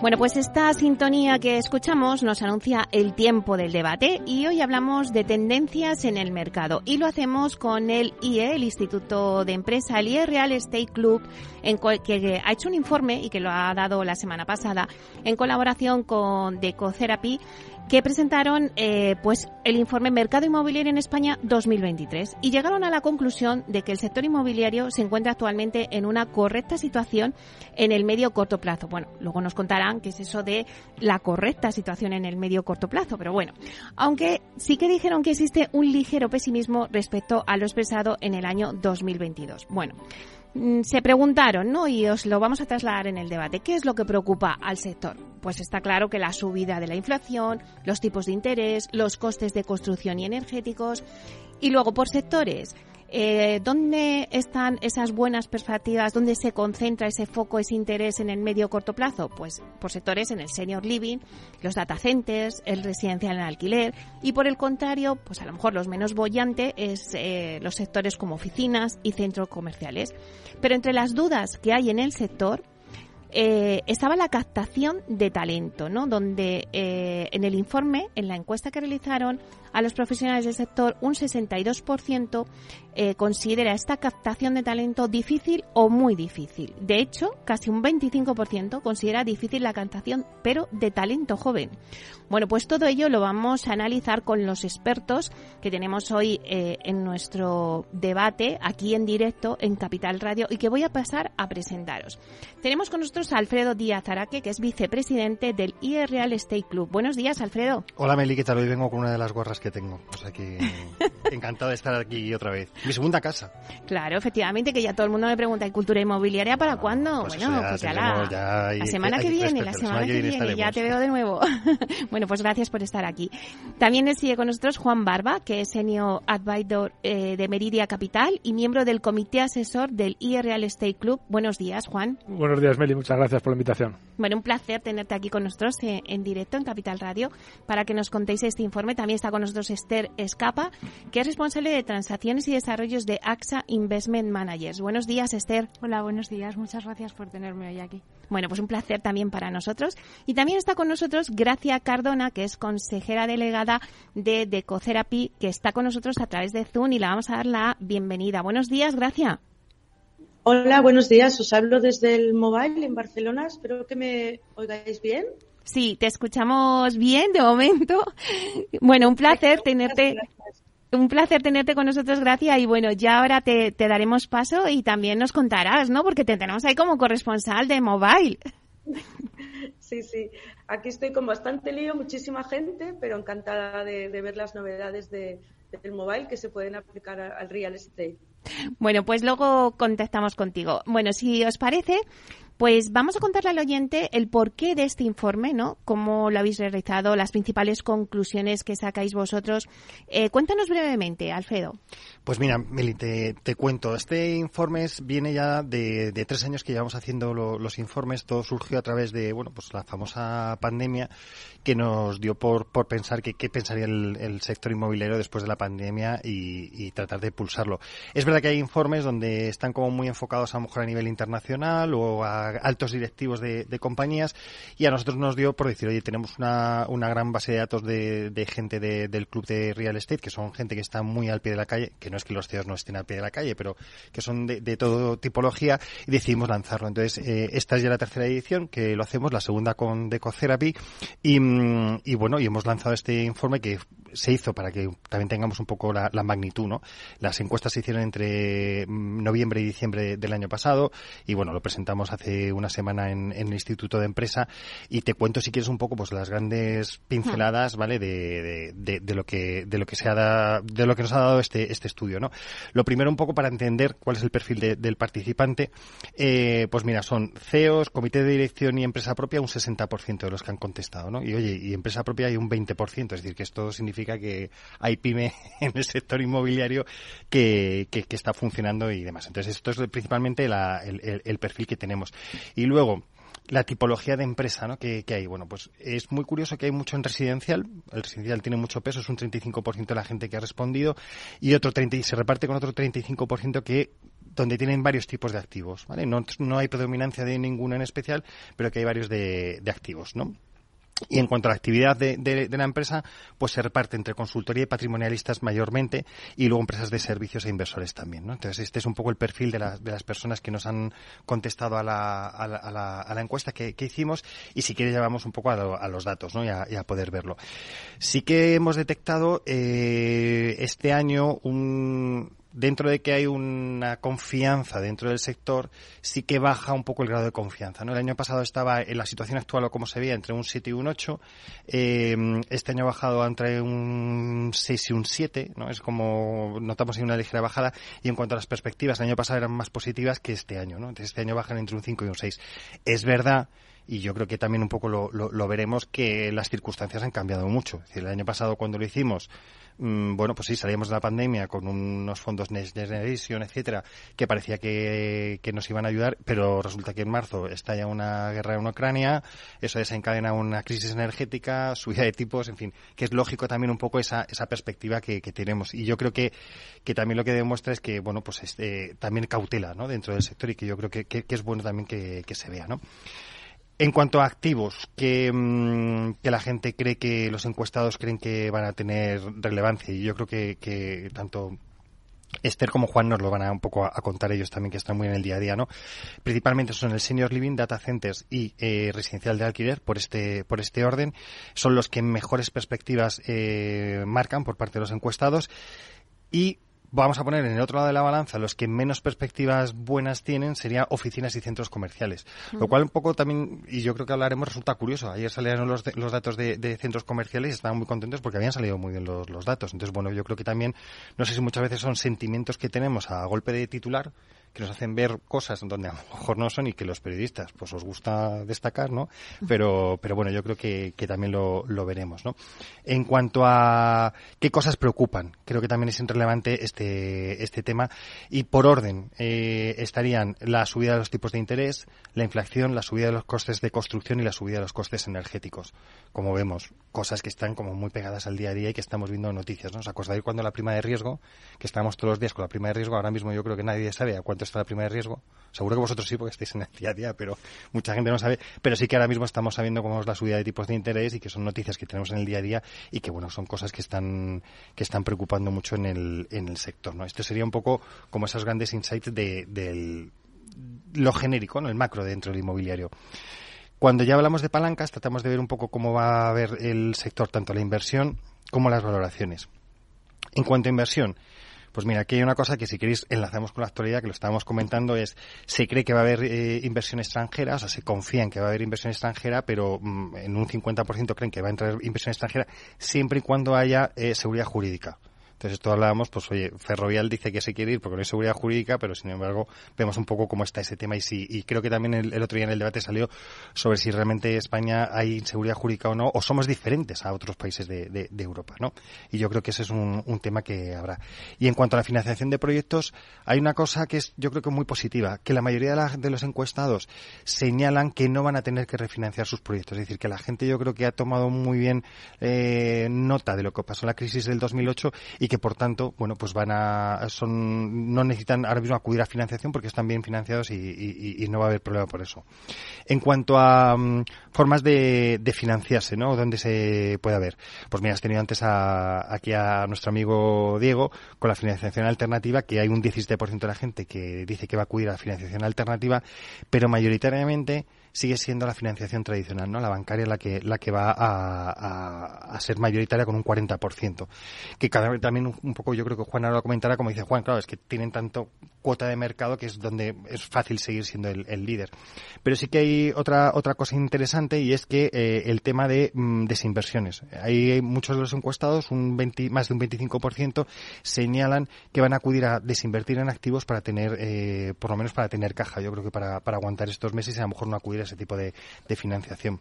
Bueno, pues esta sintonía que escuchamos nos anuncia el tiempo del debate y hoy hablamos de tendencias en el mercado. Y lo hacemos con el IE, el Instituto de Empresa, el IE Real Estate Club, en que ha hecho un informe y que lo ha dado la semana pasada en colaboración con Decotherapy que presentaron eh, pues el informe Mercado Inmobiliario en España 2023 y llegaron a la conclusión de que el sector inmobiliario se encuentra actualmente en una correcta situación en el medio corto plazo. Bueno, luego nos contarán qué es eso de la correcta situación en el medio corto plazo, pero bueno, aunque sí que dijeron que existe un ligero pesimismo respecto a lo expresado en el año 2022. Bueno, se preguntaron, ¿no? Y os lo vamos a trasladar en el debate. ¿Qué es lo que preocupa al sector? Pues está claro que la subida de la inflación, los tipos de interés, los costes de construcción y energéticos. Y luego, por sectores, eh, ¿Dónde están esas buenas perspectivas? ¿Dónde se concentra ese foco, ese interés en el medio corto plazo? Pues por sectores en el senior living, los data centers, el residencial en alquiler y por el contrario, pues a lo mejor los menos bollantes es eh, los sectores como oficinas y centros comerciales. Pero entre las dudas que hay en el sector, eh, estaba la captación de talento, ¿no? Donde en el informe, en la encuesta que realizaron a los profesionales del sector, un 62% eh, considera esta captación de talento difícil o muy difícil. De hecho, casi un 25% considera difícil la captación, pero de talento joven. Bueno, pues todo ello lo vamos a analizar con los expertos que tenemos hoy eh, en nuestro debate aquí en directo en Capital Radio y que voy a pasar a presentaros. Tenemos con nosotros a Alfredo Díaz Araque, que es vicepresidente del IE Real Estate Club. Buenos días, Alfredo. Hola, Meli, ¿qué tal? Hoy vengo con una de las gorras que tengo. O sea que encantado de estar aquí otra vez. Mi segunda casa. Claro, efectivamente, que ya todo el mundo me pregunta, ¿y cultura inmobiliaria para cuándo? Pues bueno, ya pues ya la, ya hay- la semana hay que viene, la semana que viene, ya te veo de nuevo. bueno, pues gracias por estar aquí. También sigue con nosotros Juan Barba, que es Senior Advisor eh, de Meridia Capital y miembro del Comité Asesor del IE Real Estate Club. Buenos días, Juan. Buenos días, Meli. Muchas gracias por la invitación. Bueno, un placer tenerte aquí con nosotros eh, en directo en Capital Radio para que nos contéis este informe. También está con nosotros Esther Escapa, que es responsable de transacciones y desarrollos de AXA Investment Managers. Buenos días, Esther. Hola, buenos días. Muchas gracias por tenerme hoy aquí. Bueno, pues un placer también para nosotros. Y también está con nosotros Gracia Cardona, que es consejera delegada de Decotherapy, que está con nosotros a través de Zoom y le vamos a dar la bienvenida. Buenos días, Gracia. Hola, buenos días. Os hablo desde el mobile en Barcelona. Espero que me oigáis bien. Sí, te escuchamos bien de momento. Bueno, un placer tenerte. Un placer tenerte con nosotros, Gracia. Y bueno, ya ahora te, te daremos paso y también nos contarás, ¿no? Porque te tenemos ahí como corresponsal de mobile. Sí, sí. Aquí estoy con bastante lío, muchísima gente, pero encantada de, de ver las novedades de- del mobile que se pueden aplicar al real estate. Bueno, pues luego contactamos contigo. Bueno, si os parece, pues vamos a contarle al oyente el porqué de este informe, ¿no? Cómo lo habéis realizado, las principales conclusiones que sacáis vosotros. Eh, cuéntanos brevemente, Alfredo. Pues mira, Meli, te, cuento. Este informe viene ya de, tres años que llevamos haciendo lo- los informes. Todo surgió a través de, bueno, pues la famosa pandemia que nos dio por, por pensar que qué pensaría el, el sector inmobiliario después de la pandemia y, y tratar de pulsarlo. Es verdad que hay informes donde están como muy enfocados a lo mejor a nivel internacional o a altos directivos de, de compañías y a nosotros nos dio por decir, oye, tenemos una, una gran base de datos de, de gente de- del club de real estate, que son gente que está muy al pie de la calle, que no es que los CEOs no estén al pie de la calle, pero que son de, de todo tipología y decidimos lanzarlo. Entonces, eh, esta es ya la tercera edición que lo hacemos, la segunda con Decotherapy y, y bueno, y hemos lanzado este informe que se hizo para que también tengamos un poco la, magnitud, ¿no? Las encuestas se hicieron entre mm, noviembre y diciembre del año pasado y bueno, lo presentamos hace una semana en, el Instituto de Empresa y te cuento si quieres un poco pues las grandes pinceladas, ¿vale? De, de, lo que de lo que se ha de lo que nos ha dado este este estudio, ¿no? Lo primero un poco para entender cuál es el perfil del participante, eh, pues mira, son CEOs, comité de dirección y empresa propia un 60% de los que han contestado, ¿no? Y oye, y empresa propia hay un 20%, es decir, que esto significa que hay pyme en el sector inmobiliario que, está funcionando y demás. Entonces, esto es principalmente el, perfil que tenemos. Y luego, la tipología de empresa ¿no? que, hay. Bueno, pues es muy curioso que hay mucho en residencial. El residencial tiene mucho peso, es un 35% de la gente que ha respondido y otro 30, se reparte con otro 35% que donde tienen varios tipos de activos. ¿vale? No, no hay predominancia de ninguno en especial, pero que hay varios de, de activos. ¿no? Y en cuanto a la actividad de, la empresa, pues se reparte entre consultoría y patrimonialistas mayormente y luego empresas de servicios e inversores también. ¿no? Entonces, este es un poco el perfil de, las personas que nos han contestado a la, a la, a la, encuesta que, hicimos y si quieres llevamos un poco a, los datos ¿no? y, a, poder verlo. Sí que hemos detectado eh, este año un, dentro de que hay una confianza dentro del sector, sí que baja un poco el grado de confianza. ¿no? El año pasado estaba en la situación actual o como se veía entre un 7 y un 8. Eh, este año ha bajado entre un 6 y un 7. ¿no? Es como notamos ahí una ligera bajada. Y en cuanto a las perspectivas, el año pasado eran más positivas que este año. ¿no? Entonces este año bajan entre un 5 y un 6. Es verdad y yo creo que también un poco lo, lo, veremos que las circunstancias han cambiado mucho. Es decir, el año pasado cuando lo hicimos Mm, bueno, pues sí, salíamos de la pandemia con unos fondos Next Generation, etcétera, que parecía que, nos iban a ayudar, pero resulta que en marzo estalla una guerra en Ucrania, eso desencadena una crisis energética, subida de tipos, en fin, que es lógico también un poco esa, esa perspectiva que, tenemos. Y yo creo que, que también lo que demuestra es que, bueno, pues este, también cautela, ¿no? Dentro del sector y que yo creo que, que, es bueno también que, que se vea, ¿no? En cuanto a activos, que, mm, que, la gente cree que los encuestados creen que van a tener relevancia, y yo creo que, tanto Esther como Juan nos lo van a un poco a, contar ellos también, que están muy en el día a día, ¿no? Principalmente son el senior living, data centers y eh, residencial de alquiler, por este, por este orden. Son los que mejores perspectivas eh, marcan por parte de los encuestados. Y vamos a poner en el otro lado de la balanza los que menos perspectivas buenas tienen serían oficinas y centros comerciales. Lo cual un poco también, y yo creo que hablaremos, resulta curioso. Ayer salieron los, los datos de, centros comerciales y estaban muy contentos porque habían salido muy bien los, los datos. Entonces, bueno, yo creo que también, no sé si muchas veces son sentimientos que tenemos a golpe de titular, que nos hacen ver cosas donde a lo mejor no son y que los periodistas pues os gusta destacar, ¿no? Pero, pero bueno, yo creo que, que también lo, lo veremos, ¿no? En cuanto a qué cosas preocupan, creo que también es relevante este, este tema y por orden eh, estarían la subida de los tipos de interés, la inflación, la subida de los costes de construcción y la subida de los costes energéticos. Como vemos, cosas que están como muy pegadas al día a día y que estamos viendo noticias, ¿no? ¿Os acordáis cuando la prima de riesgo, que estamos todos los días con la prima de riesgo, ahora mismo yo creo que nadie sabe a cuánto está la prima de riesgo. Seguro que vosotros sí, porque estáis en el día a día, pero mucha gente no sabe. Pero sí que ahora mismo estamos sabiendo cómo es la subida de tipos de interés y que son noticias que tenemos en el día a día y que, bueno, son cosas que están, que están preocupando mucho en el, en el sector, ¿no? Esto sería un poco como esos grandes insights de, lo genérico, ¿no? El macro dentro del inmobiliario. Cuando ya hablamos de palancas, tratamos de ver un poco cómo va a ver el sector, tanto la inversión como las valoraciones. En cuanto a inversión, pues mira, aquí hay una cosa que si queréis enlazamos con la actualidad, que lo estábamos comentando, es se cree que va a haber eh, inversión extranjera, o sea, se confía en que va a haber inversión extranjera, pero mm, en un 50% creen que va a entrar inversión extranjera siempre y cuando haya eh, seguridad jurídica. Entonces, esto hablábamos, pues oye, Ferrovial dice que se quiere ir porque no hay seguridad jurídica, pero sin embargo, vemos un poco cómo está ese tema y si, y creo que también el, otro día en el debate salió sobre si realmente España hay inseguridad jurídica o no, o somos diferentes a otros países de, de, Europa, ¿no? Y yo creo que ese es un, un, tema que habrá. Y en cuanto a la financiación de proyectos, hay una cosa que es, yo creo que muy positiva, que la mayoría de, la, de los encuestados señalan que no van a tener que refinanciar sus proyectos. Es decir, que la gente yo creo que ha tomado muy bien eh, nota de lo que pasó en la crisis del 2008 y que por tanto, bueno, pues van a, son, no necesitan ahora mismo acudir a financiación porque están bien financiados y, no va a haber problema por eso. En cuanto a mm, formas de, financiarse, ¿no? ¿Dónde se puede haber? Pues mira, has tenido antes aquí a nuestro amigo Diego con la financiación alternativa, que hay un 17% de la gente que dice que va a acudir a la financiación alternativa, pero mayoritariamente sigue siendo la financiación tradicional, ¿no? La bancaria la que, la que va a, ser mayoritaria con un 40%. Que cada también un, poco, yo creo que Juan ahora lo comentará, como dice Juan, claro, es que tienen tanto cuota de mercado que es donde es fácil seguir siendo el, líder. Pero sí que hay otra, otra cosa interesante y es que eh, el tema de mm, desinversiones. Hay muchos de los encuestados, un 20, más de un 25%, señalan que van a acudir a desinvertir en activos para tener, eh, por lo menos para tener caja. Yo creo que para, para aguantar estos meses y a lo mejor no acudir ese tipo de, financiación.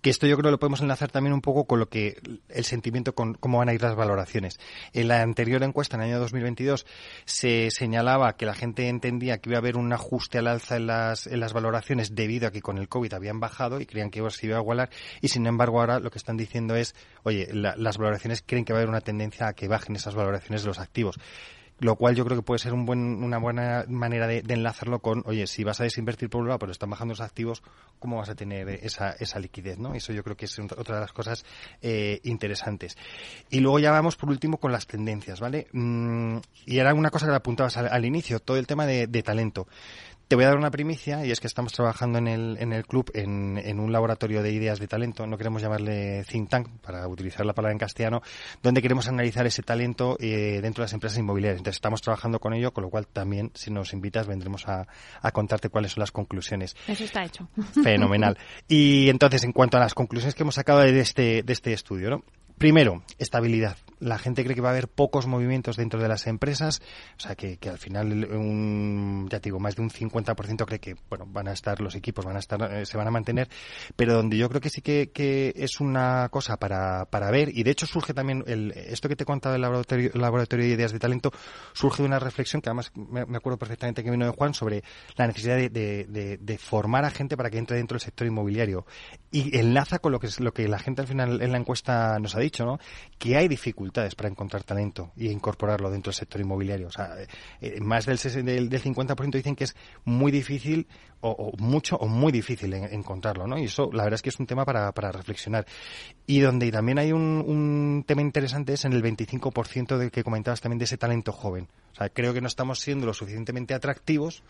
Que esto yo creo lo podemos enlazar también un poco con lo que el sentimiento con cómo van a ir las valoraciones. En la anterior encuesta, en el año 2022, se señalaba que la gente entendía que iba a haber un ajuste al alza en las, en las valoraciones debido a que con el COVID habían bajado y creían que se iba a igualar. Y sin embargo ahora lo que están diciendo es, oye, las valoraciones creen que va a haber una tendencia a que bajen esas valoraciones de los activos lo cual yo creo que puede ser un buen, una buena manera de, enlazarlo con, oye, si vas a desinvertir por un lado, pero están bajando los activos, ¿cómo vas a tener esa, esa liquidez? ¿no? Eso yo creo que es otra de las cosas eh, interesantes. Y luego ya vamos por último con las tendencias, ¿vale? Mm, y era una cosa que apuntabas al, inicio, todo el tema de talento. Te voy a dar una primicia y es que estamos trabajando en el, en el club en, en, un laboratorio de ideas de talento, no queremos llamarle think tank para utilizar la palabra en castellano, donde queremos analizar ese talento eh, dentro de las empresas inmobiliarias. Entonces estamos trabajando con ello, con lo cual también si nos invitas vendremos a, a contarte cuáles son las conclusiones. Eso está hecho. Fenomenal. Y entonces en cuanto a las conclusiones que hemos sacado de este, de este estudio, ¿no? Primero, estabilidad. La gente cree que va a haber pocos movimientos dentro de las empresas, o sea que, que al final, un, ya te digo, más de un 50% cree que bueno van a estar los equipos, van a estar, eh, se van a mantener, pero donde yo creo que sí que, que es una cosa para, para ver y de hecho surge también el, esto que te he contado del laboratorio, laboratorio de ideas de talento surge de una reflexión que además me, acuerdo perfectamente que vino de Juan sobre la necesidad de, de, de, formar a gente para que entre dentro del sector inmobiliario y enlaza con lo que lo que la gente al final en la encuesta nos ha dicho, ¿no? Que hay dificultades para encontrar talento y incorporarlo dentro del sector inmobiliario. O sea, eh, eh, más del, del, del 50% dicen que es muy difícil o, mucho o muy difícil encontrarlo, ¿no? Y eso, la verdad es que es un tema para, para reflexionar. Y donde también hay un, un tema interesante es en el 25% del que comentabas también de ese talento joven. O sea, creo que no estamos siendo lo suficientemente atractivos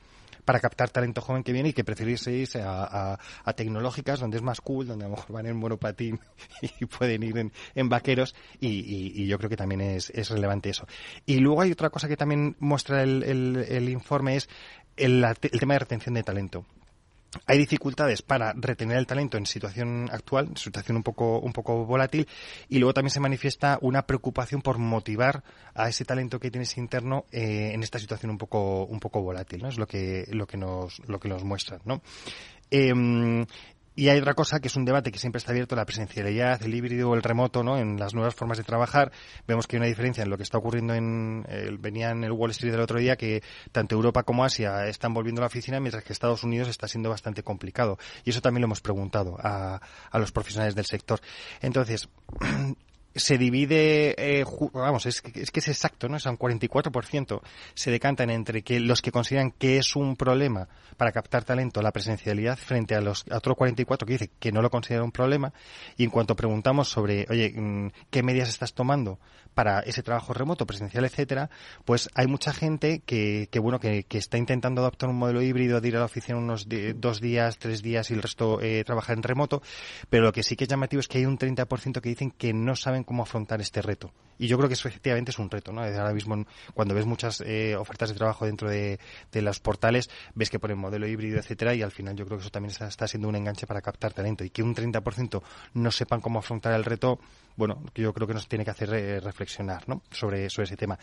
para captar talento joven que viene y que preferirse irse a, a, tecnológicas donde es más cool, donde a lo mejor van en monopatín y pueden ir en, en vaqueros y, y, yo creo que también es, es, relevante eso. Y luego hay otra cosa que también muestra el, el, el informe es el, el tema de retención de talento hay dificultades para retener el talento en situación actual, situación un poco, un poco volátil, y luego también se manifiesta una preocupación por motivar a ese talento que tienes interno eh, en esta situación un poco, un poco volátil, ¿no? Es lo que, lo que nos, lo que nos muestra, ¿no? Eh, y hay otra cosa que es un debate que siempre está abierto, la presencialidad, el híbrido, el remoto, ¿no? En las nuevas formas de trabajar. Vemos que hay una diferencia en lo que está ocurriendo en, el, venía en el Wall Street del otro día que tanto Europa como Asia están volviendo a la oficina mientras que Estados Unidos está siendo bastante complicado. Y eso también lo hemos preguntado a, a los profesionales del sector. Entonces, se divide, eh, vamos, es, es, que es exacto, ¿no? Es un 44% se decantan entre que los que consideran que es un problema para captar talento la presencialidad frente a los a otro 44 que dice que no lo considera un problema. Y en cuanto preguntamos sobre, oye, mm, ¿qué medidas estás tomando para ese trabajo remoto, presencial, etcétera, pues hay mucha gente que, que bueno, que, que, está intentando adoptar un modelo híbrido de ir a la oficina unos dos días, tres días y el resto eh, trabajar en remoto, pero lo que sí que es llamativo es que hay un 30% que dicen que no saben cómo afrontar este reto. Y yo creo que eso efectivamente es un reto, ¿no? Ahora mismo, cuando ves muchas eh, ofertas de trabajo dentro de, de, los portales, ves que ponen modelo híbrido, etcétera, y al final yo creo que eso también está, siendo un enganche para captar talento. Y que un 30% no sepan cómo afrontar el reto, bueno, yo creo que nos tiene que hacer eh, reflexionar, ¿no? Sobre, sobre ese tema.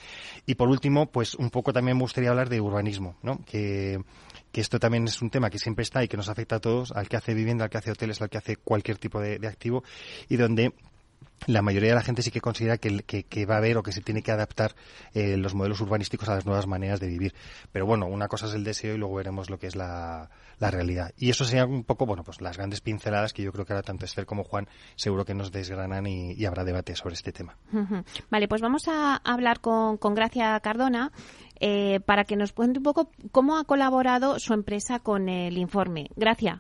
Y por último, pues un poco también me gustaría hablar de urbanismo, ¿no? Que, que esto también es un tema que siempre está y que nos afecta a todos, al que hace vivienda, al que hace hoteles, al que hace cualquier tipo de activo, y donde la mayoría de la gente sí que considera que, va a haber o que se tiene que adaptar eh, los modelos urbanísticos a las nuevas maneras de vivir. Pero bueno, una cosa es el deseo y luego veremos lo que es la, realidad. Y eso sería un poco, bueno, pues las grandes pinceladas que yo creo que ahora tanto Esther como Juan seguro que nos desgranan y, habrá debate sobre este tema. Vale, pues vamos a hablar con, con Gracia Cardona. Eh, para que nos cuente un poco cómo ha colaborado su empresa con el informe. Gracias.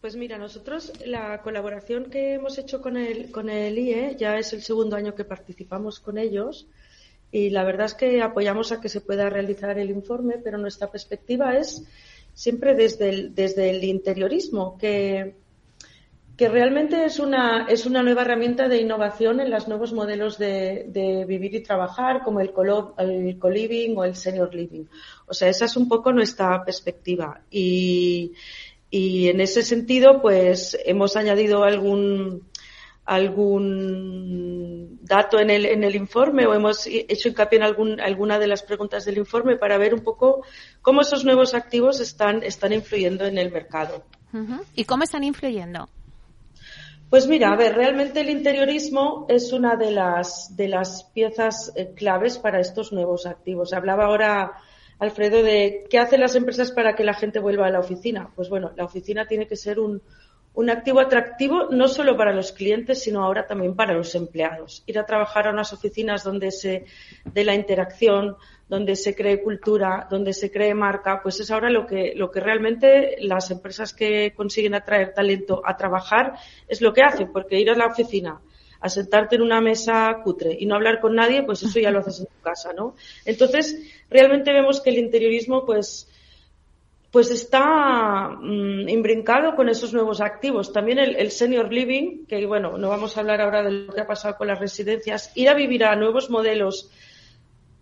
Pues mira, nosotros la colaboración que hemos hecho con el, con el IE ya es el segundo año que participamos con ellos y la verdad es que apoyamos a que se pueda realizar el informe, pero nuestra perspectiva es siempre desde el, desde el interiorismo, que, que realmente es una, es una nueva herramienta de innovación en los nuevos modelos de, vivir y trabajar, como el co-living o el senior living. O sea, esa es un poco nuestra perspectiva. Y, y en ese sentido, pues hemos añadido algún, algún dato en el, en el informe o hemos hecho hincapié en algún, alguna de las preguntas del informe para ver un poco cómo esos nuevos activos están, están influyendo en el mercado. ¿Y cómo están influyendo? Pues mira, a ver, realmente el interiorismo es una de las, de las piezas eh, claves para estos nuevos activos. Hablaba ahora Alfredo de qué hacen las empresas para que la gente vuelva a la oficina. Pues bueno, la oficina tiene que ser un, un activo atractivo no solo para los clientes, sino ahora también para los empleados. Ir a trabajar a unas oficinas donde se dé la interacción, donde se cree cultura, donde se cree marca, pues es ahora lo que, lo que realmente las empresas que consiguen atraer talento a trabajar es lo que hacen, porque ir a la oficina a sentarte en una mesa cutre y no hablar con nadie, pues eso ya lo haces en tu casa, ¿no? Entonces, realmente vemos que el interiorismo, pues, pues está mm, imbrincado con esos nuevos activos. También el, senior living, que bueno, no vamos a hablar ahora de lo que ha pasado con las residencias, ir a vivir a nuevos modelos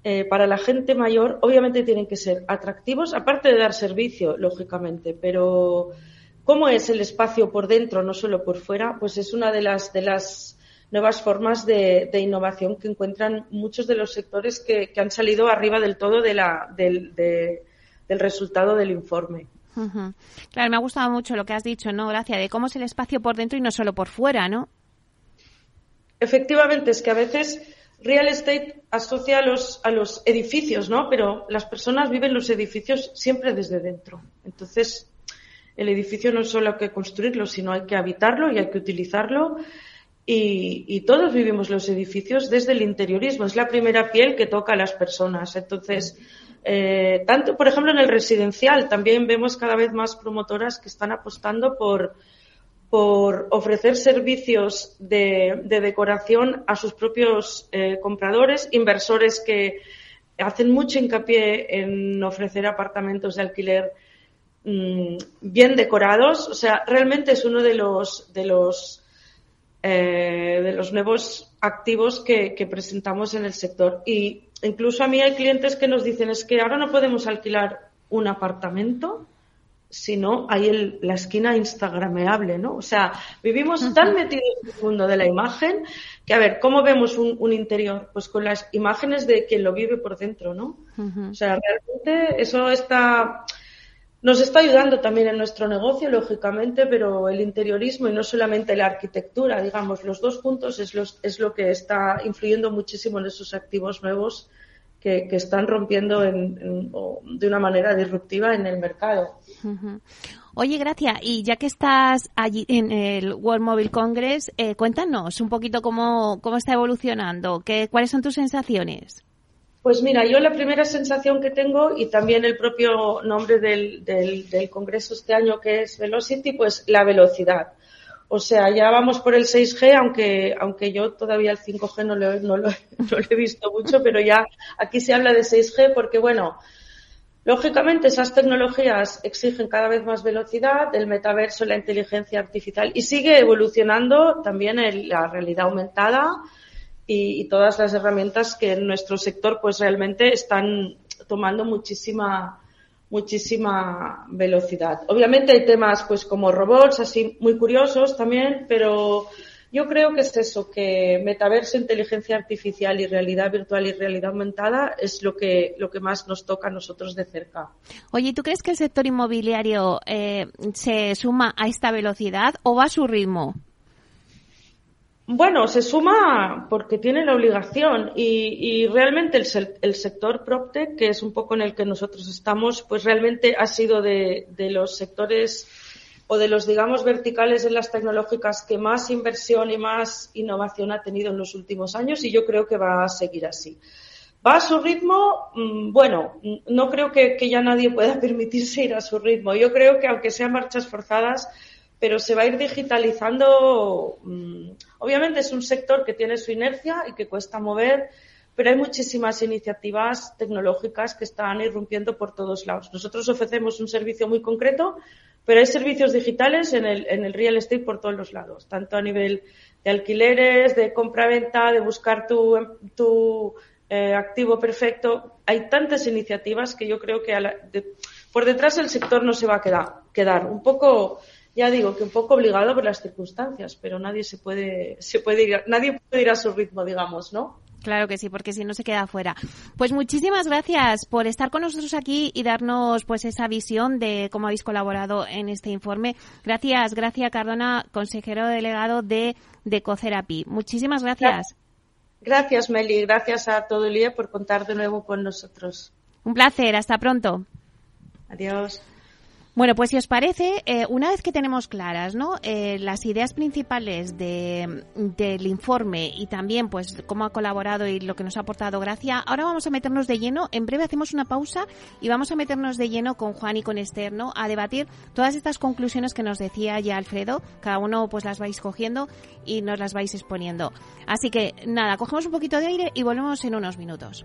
eh, para la gente mayor, obviamente tienen que ser atractivos, aparte de dar servicio, lógicamente, pero cómo es el espacio por dentro, no solo por fuera, pues es una de las, de las nuevas formas de, innovación que encuentran muchos de los sectores que, han salido arriba del todo de la, del, de, del resultado del informe. Claro, me ha gustado mucho lo que has dicho, ¿no, Gracia? De cómo es el espacio por dentro y no solo por fuera, ¿no? Efectivamente, es que a veces real estate asocia a los, a los edificios, ¿no? Pero las personas viven los edificios siempre desde dentro. Entonces, el edificio no es solo hay que construirlo, sino hay que habitarlo y hay que utilizarlo. Y, y, todos vivimos los edificios desde el interiorismo. Es la primera piel que toca a las personas. Entonces, eh, tanto, por ejemplo, en el residencial también vemos cada vez más promotoras que están apostando por, ofrecer servicios de, decoración a sus propios eh, compradores, inversores que hacen mucho hincapié en ofrecer apartamentos de alquiler mm, bien decorados. O sea, realmente es uno de los de los eh, de los nuevos activos que, que presentamos en el sector. Y incluso a mí hay clientes que nos dicen es que ahora no podemos alquilar un apartamento, sino hay el, la esquina instagrameable, ¿no? O sea, vivimos tan metidos en el mundo de la imagen que, a ver, ¿cómo vemos un, interior? Pues con las imágenes de quien lo vive por dentro, ¿no? O sea, realmente eso está, nos está ayudando también en nuestro negocio, lógicamente, pero el interiorismo y no solamente la arquitectura, digamos, los dos puntos es, es lo que está influyendo muchísimo en esos activos nuevos que, están rompiendo de una manera disruptiva en el mercado. Oye, Gracia, y ya que estás allí en el World Mobile Congress, eh, cuéntanos un poquito cómo, cómo está evolucionando, qué, cuáles son tus sensaciones. Pues mira, yo la primera sensación que tengo y también el propio nombre del, del, congreso este año que es Velocity, pues la velocidad. O sea, ya vamos por el 6G, aunque, aunque yo todavía el 5G no lo, no, lo, no lo he visto mucho, pero ya aquí se habla de 6G porque, bueno, Lógicamente, esas tecnologías exigen cada vez más velocidad, el metaverso, la inteligencia artificial y sigue evolucionando también la realidad aumentada, y, todas las herramientas que en nuestro sector pues realmente están tomando muchísima muchísima velocidad. Obviamente hay temas pues como robots así muy curiosos también, pero yo creo que es eso, que metaverso, inteligencia artificial y realidad virtual y realidad aumentada es lo que, lo que más nos toca a nosotros de cerca. Oye, ¿tú crees que el sector inmobiliario eh, se suma a esta velocidad o va a su ritmo? Bueno, se suma porque tiene la obligación y, realmente el, sector PropTech, que es un poco en el que nosotros estamos, pues realmente ha sido de, los sectores o de los, digamos, verticales en las tecnológicas que más inversión y más innovación ha tenido en los últimos años y yo creo que va a seguir así. ¿Va a su ritmo? Mm, bueno, no creo que ya nadie pueda permitirse ir a su ritmo. Yo creo que aunque sean marchas forzadas, pero se va a ir digitalizando. Mm, obviamente es un sector que tiene su inercia y que cuesta mover, pero hay muchísimas iniciativas tecnológicas que están irrumpiendo por todos lados. Nosotros ofrecemos un servicio muy concreto, pero hay servicios digitales en el, en el real estate por todos los lados, tanto a nivel de alquileres, de compra-venta, de buscar tu, tu eh, activo perfecto. Hay tantas iniciativas que yo creo que por detrás el sector no se va a quedar, quedar un poco ya digo que un poco obligado por las circunstancias, pero nadie se puede, se puede ir, nadie puede ir a su ritmo, digamos, ¿no? Claro que sí, porque si no se queda afuera. Pues muchísimas gracias por estar con nosotros aquí y darnos pues esa visión de cómo habéis colaborado en este informe. Gracias, gracias Cardona, consejero delegado de Decocerapi. Muchísimas gracias. Gracias, Meli. Gracias a todo el día por contar de nuevo con nosotros. Un placer. Hasta pronto. Adiós. Bueno, pues si os parece, eh, una vez que tenemos claras ¿no? Eh, las ideas principales de, del informe y también pues cómo ha colaborado y lo que nos ha aportado Gracia, ahora vamos a meternos de lleno. En breve hacemos una pausa y vamos a meternos de lleno con Juan y con Esther ¿no? a debatir todas estas conclusiones que nos decía ya Alfredo. Cada uno pues las vais cogiendo y nos las vais exponiendo. Así que nada, cogemos un poquito de aire y volvemos en unos minutos.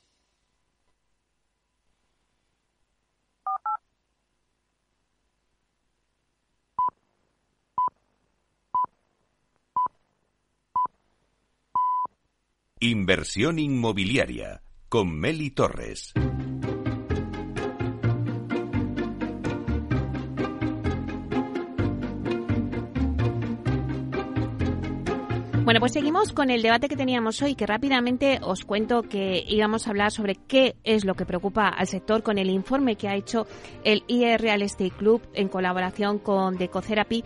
Inversión inmobiliaria con Meli Torres. Bueno, pues seguimos con el debate que teníamos hoy, que rápidamente os cuento que íbamos a hablar sobre qué es lo que preocupa al sector con el informe que ha hecho el IE Real Estate Club en colaboración con Decotherapy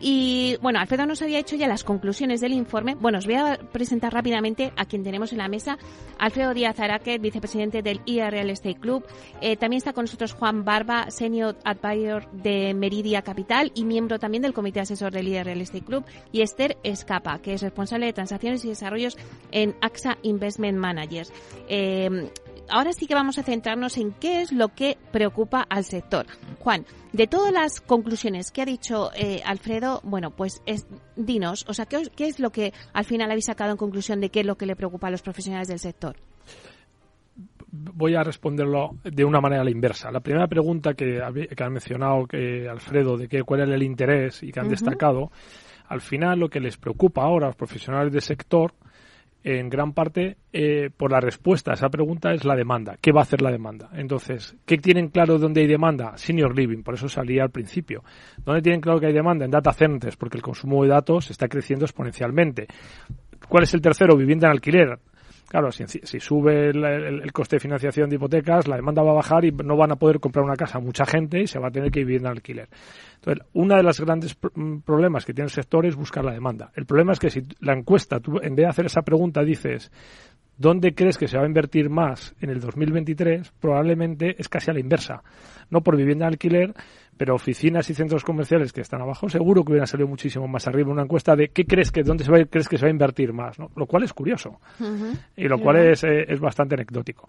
y bueno, Alfredo nos había hecho ya las conclusiones del informe. Bueno, os voy a presentar rápidamente a quien tenemos en la mesa. Alfredo Díaz Araque, vicepresidente del IA Real Estate Club. Eh, también está con nosotros Juan Barba, senior advisor de Meridia Capital y miembro también del comité asesor del IA Real Estate Club. Y Esther Escapa, que es responsable de transacciones y desarrollos en AXA Investment Managers. Eh, ahora sí que vamos a centrarnos en qué es lo que preocupa al sector. Juan, de todas las conclusiones que ha dicho eh, Alfredo, bueno, pues es, dinos, o sea, ¿qué, es lo que al final habéis sacado en conclusión de qué es lo que le preocupa a los profesionales del sector? voy a responderlo de una manera a la inversa. La primera pregunta que, que ha mencionado que Alfredo de que cuál era el interés y que han destacado, al final lo que les preocupa ahora a los profesionales del sector en gran parte eh, por la respuesta a esa pregunta es la demanda. ¿Qué va a hacer la demanda? Entonces, ¿qué tienen claro dónde hay demanda? Senior living, por eso salía al principio. ¿Dónde tienen claro que hay demanda? En data centers, porque el consumo de datos está creciendo exponencialmente. ¿Cuál es el tercero? Vivienda en alquiler. Claro, si, sube el, coste de financiación de hipotecas, la demanda va a bajar y no van a poder comprar una casa mucha gente y se va a tener que vivir en alquiler. Entonces, uno de los grandes mm, problemas que tiene el sector es buscar la demanda. El problema es que si la encuesta, en vez de hacer esa pregunta dices, ¿Dónde crees que se va a invertir más en el 2023? Probablemente es casi a la inversa. No por vivienda de alquiler, pero oficinas y centros comerciales que están abajo, seguro que hubieran salido muchísimo más arriba una encuesta de qué crees que, dónde se va, crees que se va a invertir más, ¿no? Lo cual es curioso. Y lo cual es, eh, es bastante anecdótico.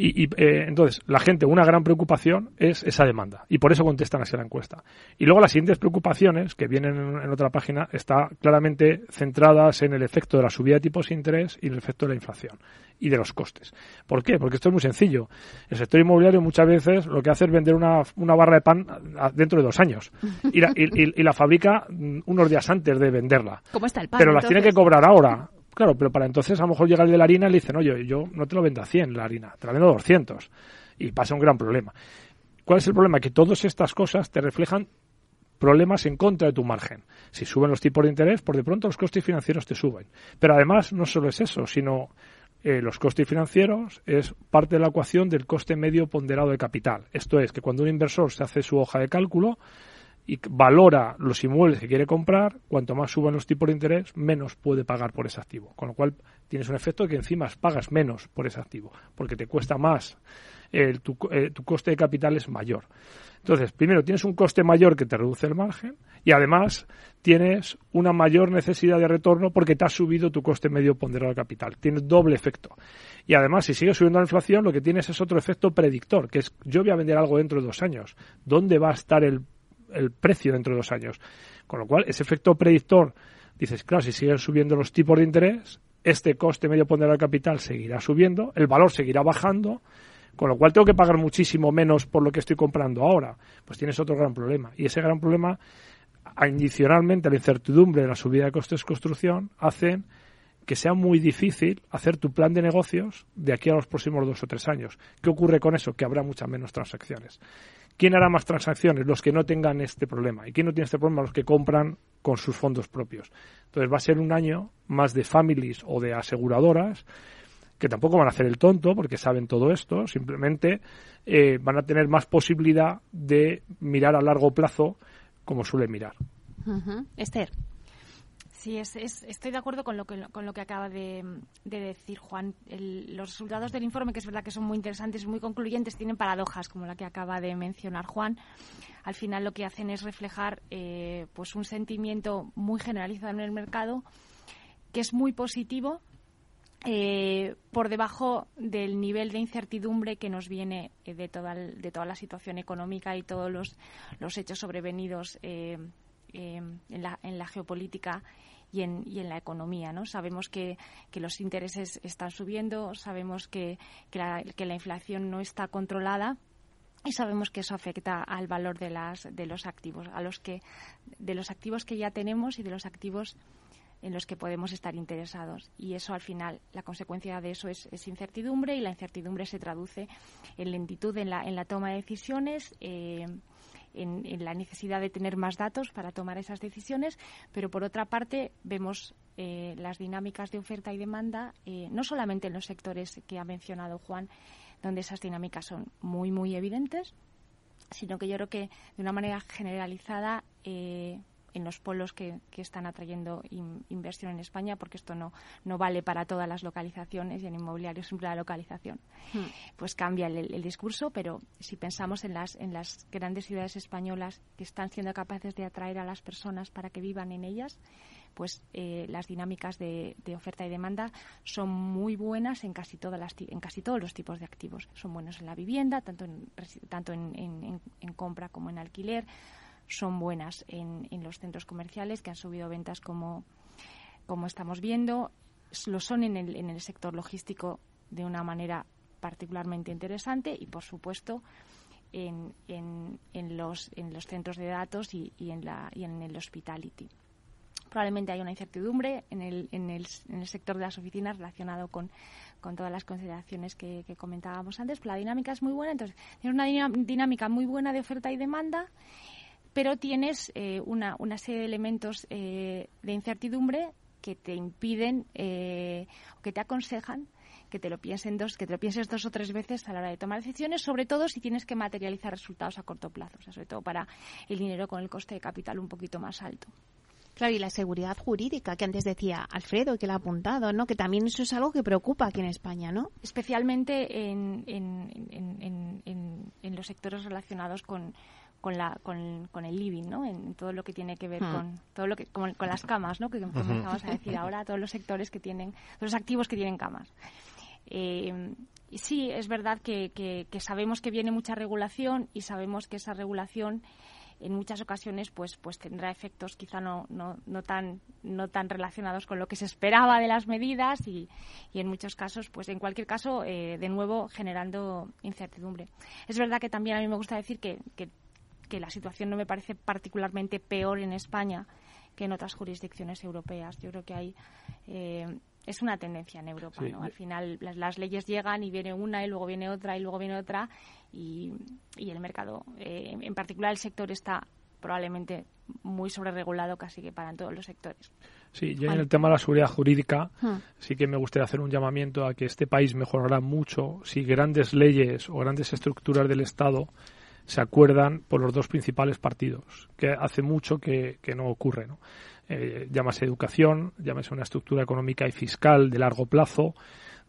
Y, eh, entonces, la gente, una gran preocupación es esa demanda. Y por eso contestan así a la encuesta. Y luego las siguientes preocupaciones, que vienen en, otra página, están claramente centradas en el efecto de la subida de tipos de interés y el efecto de la inflación y de los costes. ¿Por qué? Porque esto es muy sencillo. El sector inmobiliario muchas veces lo que hace es vender una, una barra de pan dentro de dos años y la, y, la fabrica unos días antes de venderla. ¿Cómo está el pan? Pero las tiene que cobrar ahora. Claro, pero para entonces a lo mejor llega el de la harina y le dicen, oye, yo no te lo vendo a 100 la harina, te la vendo a 200. Y pasa un gran problema. ¿Cuál es el problema? Que todas estas cosas te reflejan problemas en contra de tu margen. Si suben los tipos de interés, por de pronto los costes financieros te suben. Pero además no solo es eso, sino eh, los costes financieros es parte de la ecuación del coste medio ponderado de capital. Esto es que cuando un inversor se hace su hoja de cálculo, y valora los inmuebles que quiere comprar, cuanto más suban los tipos de interés, menos puede pagar por ese activo. Con lo cual tienes un efecto de que encima pagas menos por ese activo, porque te cuesta más, tu, eh, tu coste de capital es mayor. Entonces, primero, tienes un coste mayor que te reduce el margen y además tienes una mayor necesidad de retorno porque te ha subido tu coste medio ponderado de capital. Tienes doble efecto. Y además, si sigue subiendo la inflación, lo que tienes es otro efecto predictor, que es yo voy a vender algo dentro de dos años. ¿Dónde va a estar el el precio dentro de dos años. Con lo cual, ese efecto predictor, dices, claro, si siguen subiendo los tipos de interés, este coste medio ponderado de capital seguirá subiendo, el valor seguirá bajando, con lo cual tengo que pagar muchísimo menos por lo que estoy comprando ahora. Pues tienes otro gran problema. Y ese gran problema, adicionalmente a la incertidumbre de la subida de costes de construcción, hacen que sea muy difícil hacer tu plan de negocios de aquí a los próximos dos o tres años. ¿Qué ocurre con eso? Que habrá muchas menos transacciones. ¿Quién hará más transacciones? Los que no tengan este problema. ¿Y quién no tiene este problema? Los que compran con sus fondos propios. Entonces va a ser un año más de families o de aseguradoras que tampoco van a hacer el tonto porque saben todo esto, simplemente eh, van a tener más posibilidad de mirar a largo plazo como suele mirar. Esther. Sí, es, estoy de acuerdo con lo que, con lo que acaba de, decir Juan. los resultados del informe, que es verdad que son muy interesantes, muy concluyentes, tienen paradojas, como la que acaba de mencionar Juan. Al final lo que hacen es reflejar eh, pues un sentimiento muy generalizado en el mercado, que es muy positivo, eh, por debajo del nivel de incertidumbre que nos viene eh, de, toda la situación económica y todos los, los hechos sobrevenidos en, la, en la geopolítica y en, y en la economía. ¿no? Sabemos que, los intereses están subiendo, sabemos que, que, la, que la inflación no está controlada y sabemos que eso afecta al valor de las de los activos a los que de los activos que ya tenemos y de los activos en los que podemos estar interesados y eso al final la consecuencia de eso es, incertidumbre y la incertidumbre se traduce en lentitud en la, en la toma de decisiones eh, en, la necesidad de tener más datos para tomar esas decisiones, pero por otra parte vemos eh, las dinámicas de oferta y demanda, eh, no solamente en los sectores que ha mencionado Juan, donde esas dinámicas son muy, muy evidentes, sino que yo creo que de una manera generalizada eh, en los polos que, están atrayendo inversión en España, porque esto no, no vale para todas las localizaciones y en inmobiliario siempre la localización. Hmm. Pues cambia el, discurso, pero si pensamos en las, en las grandes ciudades españolas que están siendo capaces de atraer a las personas para que vivan en ellas, pues eh, las dinámicas de, oferta y demanda son muy buenas en casi todas las en casi todos los tipos de activos. Son buenos en la vivienda, tanto en tanto en compra como en alquiler son buenas en, en los centros comerciales que han subido ventas como, como estamos viendo. Lo son en el, en el sector logístico de una manera particularmente interesante y, por supuesto, en, en, en, los, en los centros de datos y, y, en, la, y en el hospitality. Probablemente hay una incertidumbre en el, en el, en el sector de las oficinas relacionado con, con todas las consideraciones que, que, comentábamos antes. Pero la dinámica es muy buena, entonces tiene una dinámica muy buena de oferta y demanda pero tienes eh, una, una, serie de elementos eh, de incertidumbre que te impiden eh, o que te aconsejan que te lo piensen dos, que te lo pienses dos o tres veces a la hora de tomar decisiones, sobre todo si tienes que materializar resultados a corto plazo, sobre todo para el dinero con el coste de capital un poquito más alto. Claro, y la seguridad jurídica que antes decía Alfredo, que le ha apuntado, ¿no? Que también eso es algo que preocupa aquí en España, ¿no? Especialmente en, en, en, en los sectores relacionados con, con, la, con, con, el living, ¿no? En, todo lo que tiene que ver hmm. con todo lo que con, las camas, ¿no? Que empezamos a decir ahora todos los sectores que tienen, los activos que tienen camas. Eh, sí, es verdad que, que, sabemos que viene mucha regulación y sabemos que esa regulación en muchas ocasiones pues pues tendrá efectos quizá no, no, no tan no tan relacionados con lo que se esperaba de las medidas y, y en muchos casos pues en cualquier caso eh, de nuevo generando incertidumbre es verdad que también a mí me gusta decir que, que que la situación no me parece particularmente peor en España que en otras jurisdicciones europeas. Yo creo que hay eh, es una tendencia en Europa. ¿no? Al final las, leyes llegan y viene una y luego viene otra y luego viene otra y, y el mercado, eh, en particular el sector está probablemente muy sobreregulado casi que para todos los sectores. Sí, y en el tema de la seguridad jurídica hmm. sí que me gustaría hacer un llamamiento a que este país mejorará mucho si grandes leyes o grandes estructuras del Estado se acuerdan por los dos principales partidos, que hace mucho que, no ocurre. ¿no? Eh, llámase educación, llámase una estructura económica y fiscal de largo plazo,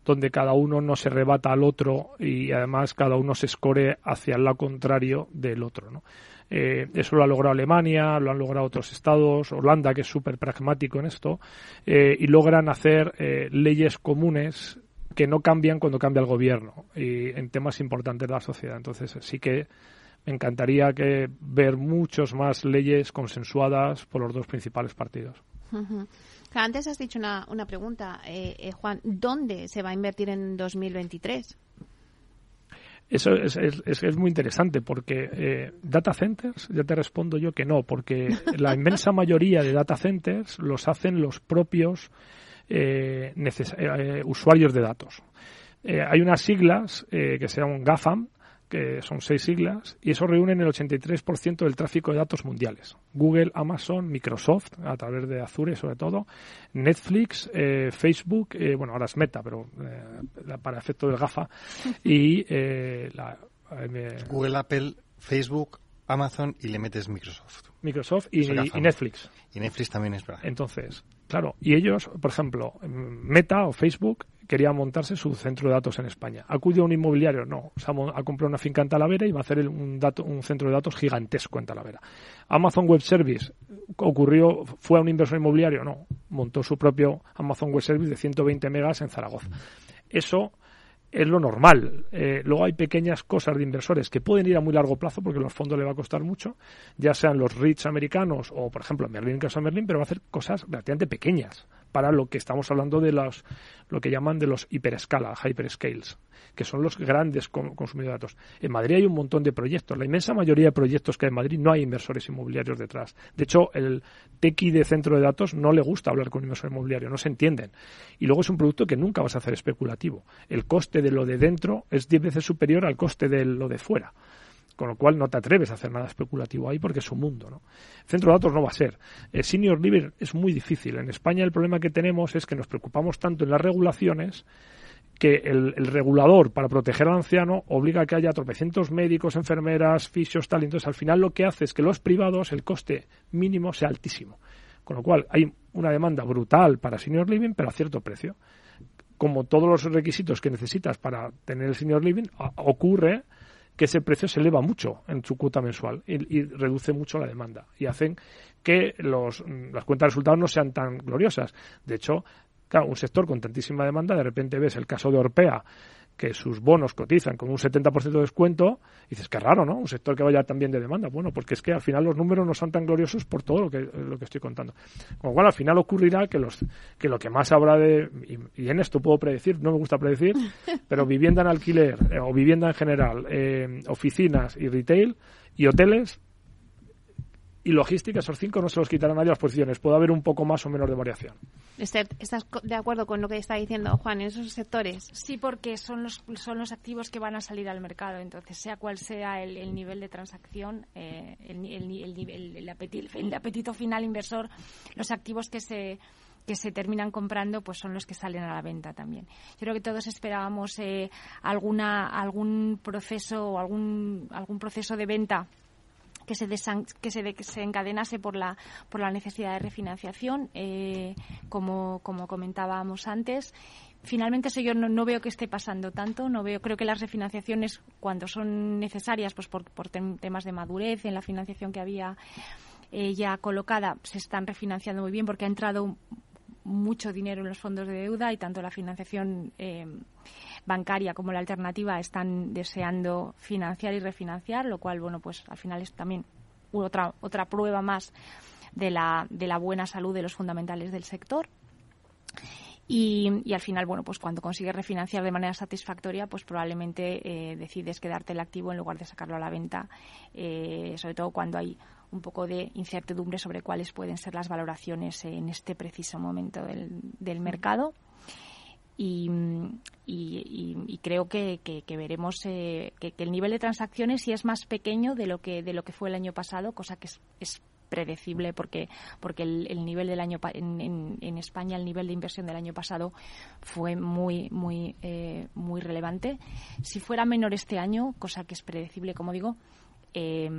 donde cada uno no se rebata al otro y además cada uno se escore hacia el lado contrario del otro. ¿no? Eh, eso lo ha logrado Alemania, lo han logrado otros estados, Holanda, que es súper pragmático en esto, eh, y logran hacer leyes comunes que no cambian cuando cambia el gobierno y en temas importantes de la sociedad. Entonces sí que encantaría que ver muchos más leyes consensuadas por los dos principales partidos. Antes has dicho una, una pregunta, eh, eh, Juan. ¿Dónde se va a invertir en 2023? Eso es, es, es, muy interesante porque eh, data centers, ya te respondo yo que no, porque la inmensa mayoría de data centers los hacen los propios usuarios de datos. hay unas siglas que se llaman GAFAM, que son seis siglas, y eso reúnen el 83% del tráfico de datos mundiales. Google, Amazon, Microsoft, a través de Azure sobre todo, Netflix, eh, Facebook, eh, bueno, ahora es Meta, pero eh, para efecto del GAFA, y la, Google, Apple, Facebook, Amazon y le metes Microsoft. Microsoft y, Netflix. Y Netflix también es verdad. Entonces, Claro, y ellos, por ejemplo, Meta o Facebook quería montarse su centro de datos en España. ¿Acudió a un inmobiliario? No. Se ha, comprado una finca en Talavera y va a hacer un, dato, un centro de datos gigantesco en Talavera. Amazon Web Service ocurrió, fue a un inversor inmobiliario? No. Montó su propio Amazon Web Service de 120 megas en Zaragoza. Eso es lo normal. Eh, luego hay pequeñas cosas de inversores que pueden ir a muy largo plazo porque los fondos le va a costar mucho, ya sean los REITs americanos o, por ejemplo, Merlin Casa Merlin, pero va a hacer cosas relativamente pequeñas para lo que estamos hablando de los, lo que llaman de los hiperescala, hyperscales, que son los grandes consumidores de datos. En Madrid hay un montón de proyectos. La inmensa mayoría de proyectos que hay en Madrid no hay inversores inmobiliarios detrás. De hecho, el tequi de centro de datos no le gusta hablar con un inversor inmobiliario, no se entienden. Y luego es un producto que nunca vas a hacer especulativo. El coste de lo de dentro es diez veces superior al coste de lo de fuera con lo cual no te atreves a hacer nada especulativo ahí porque es un mundo. ¿no? Centro de datos no va a ser. El senior living es muy difícil. En España el problema que tenemos es que nos preocupamos tanto en las regulaciones que el, regulador, para proteger al anciano, obliga a que haya tropecientos médicos, enfermeras, fisios, tal. Entonces, al final lo que hace es que los privados, el coste mínimo sea altísimo. Con lo cual, hay una demanda brutal para senior living, pero a cierto precio. Como todos los requisitos que necesitas para tener el senior living, ocurre que ese precio se eleva mucho en su cuota mensual y, reduce mucho la demanda y hacen que los, las cuentas de resultados no sean tan gloriosas. De hecho, un sector con tantísima demanda, de repente ves el caso de Orpea, que sus bonos cotizan con un 70% de descuento, y dices, qué raro, ¿no? Un sector que vaya tan bien de demanda. Bueno, porque es que al final los números no son tan gloriosos por todo lo que, lo que estoy contando. Con lo cual, al final ocurrirá que, los, que lo que más habrá de, y, en esto puedo predecir, no me gusta predecir, pero vivienda en alquiler eh, o vivienda en general, eh, oficinas y retail y hoteles, y logística, esos cinco no se los quitarán nadie las posiciones. Puede haber un poco más o menos de variación. ¿Estás de acuerdo con lo que está diciendo Juan en esos sectores? Sí, porque son los, son los activos que van a salir al mercado. Entonces, sea cual sea el, nivel de transacción, eh, el, el, el, apetito, final inversor, los activos que se que se terminan comprando pues son los que salen a la venta también. Yo creo que todos esperábamos eh, alguna algún proceso o algún algún proceso de venta que se, que se, se encadenase por la, por la necesidad de refinanciación, eh, como, como comentábamos antes. Finalmente eso yo no, veo que esté pasando tanto, no veo, creo que las refinanciaciones cuando son necesarias, pues por, por temas de madurez en la financiación que había eh, ya colocada, se están refinanciando muy bien porque ha entrado mucho dinero en los fondos de deuda y tanto la financiación eh, bancaria como la alternativa están deseando financiar y refinanciar, lo cual, bueno, pues al final es también otra, otra prueba más de la, de la buena salud de los fundamentales del sector. Y, al final, bueno, pues cuando consigues refinanciar de manera satisfactoria, pues probablemente eh, decides quedarte el activo en lugar de sacarlo a la venta, eh, sobre todo cuando hay un poco de incertidumbre sobre cuáles pueden ser las valoraciones en este preciso momento del, del mercado y, y, creo que, que, veremos eh, que, el nivel de transacciones sí es más pequeño de lo que de lo que fue el año pasado, cosa que es, predecible porque porque el, nivel del año en, en, España el nivel de inversión del año pasado fue muy muy eh, muy relevante. Si fuera menor este año cosa que es predecible como digo eh,